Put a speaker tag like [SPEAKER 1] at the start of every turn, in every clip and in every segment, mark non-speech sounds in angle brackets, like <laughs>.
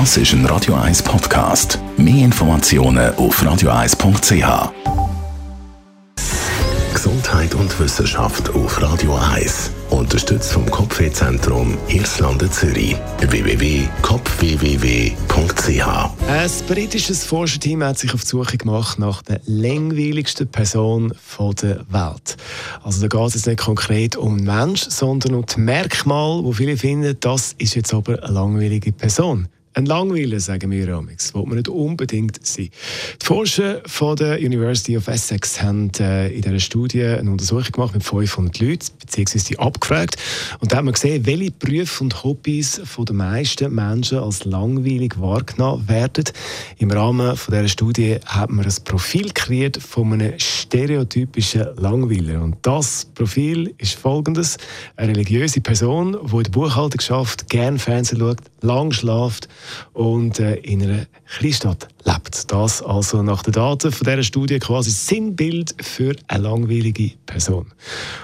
[SPEAKER 1] Das ist ein Radio 1 Podcast. Mehr Informationen auf radio1.ch. Gesundheit und Wissenschaft auf Radio 1. Unterstützt vom Kopfwehzentrum Irlande Zürich. www.kopfwww.ch
[SPEAKER 2] Ein britisches Forscherteam hat sich auf die Suche gemacht nach der langweiligsten Person der Welt. Also da geht es nicht konkret um einen Mensch, sondern um das Merkmal, wo viele finden, das ist jetzt aber eine langweilige Person. Ein Langweiler, sagen wir amix, will man nicht unbedingt sein. Die Forscher von der University of Essex haben äh, in dieser Studie eine Untersuchung gemacht mit 500 Leuten, beziehungsweise die abgefragt. Und da haben wir gesehen, welche Berufe und Hobbys von den meisten Menschen als langweilig wahrgenommen werden. Im Rahmen von dieser Studie haben wir ein Profil kreiert von einem stereotypischen Langweiler. Und das Profil ist folgendes. Eine religiöse Person, die in der Buchhaltung schafft, gerne Fernsehen schaut, lang schlaft und äh, in einer Kleinstadt lebt. Das also nach den Daten von dieser Studie quasi Sinnbild für eine langweilige Person.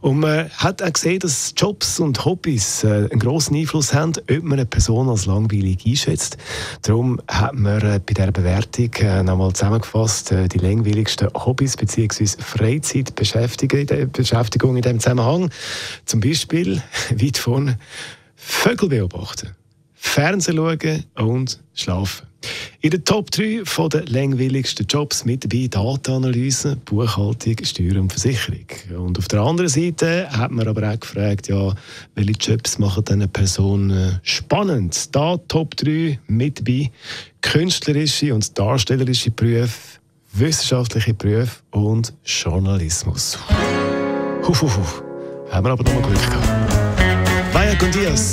[SPEAKER 2] Und man hat auch gesehen, dass Jobs und Hobbys äh, einen grossen Einfluss haben, ob man eine Person als langweilig einschätzt. Darum hat man äh, bei dieser Bewertung äh, nochmal zusammengefasst die langweiligsten Hobbys bzw. Freizeitbeschäftigung in diesem Zusammenhang. Zum Beispiel <laughs> weit vorne Vögel beobachten. Fernsehen schauen und schlafen. In den Top 3 der langweiligsten Jobs mit dabei Datenanalyse, Buchhaltung, Steuer und Versicherung. Und auf der anderen Seite hat man aber auch gefragt, ja, welche Jobs machen diese Person spannend? Da Top 3 mit dabei künstlerische und darstellerische Berufe, wissenschaftliche Berufe und Journalismus. Huf, huf, huf. Haben wir aber noch mal Glück gehabt. Vaya con Dios.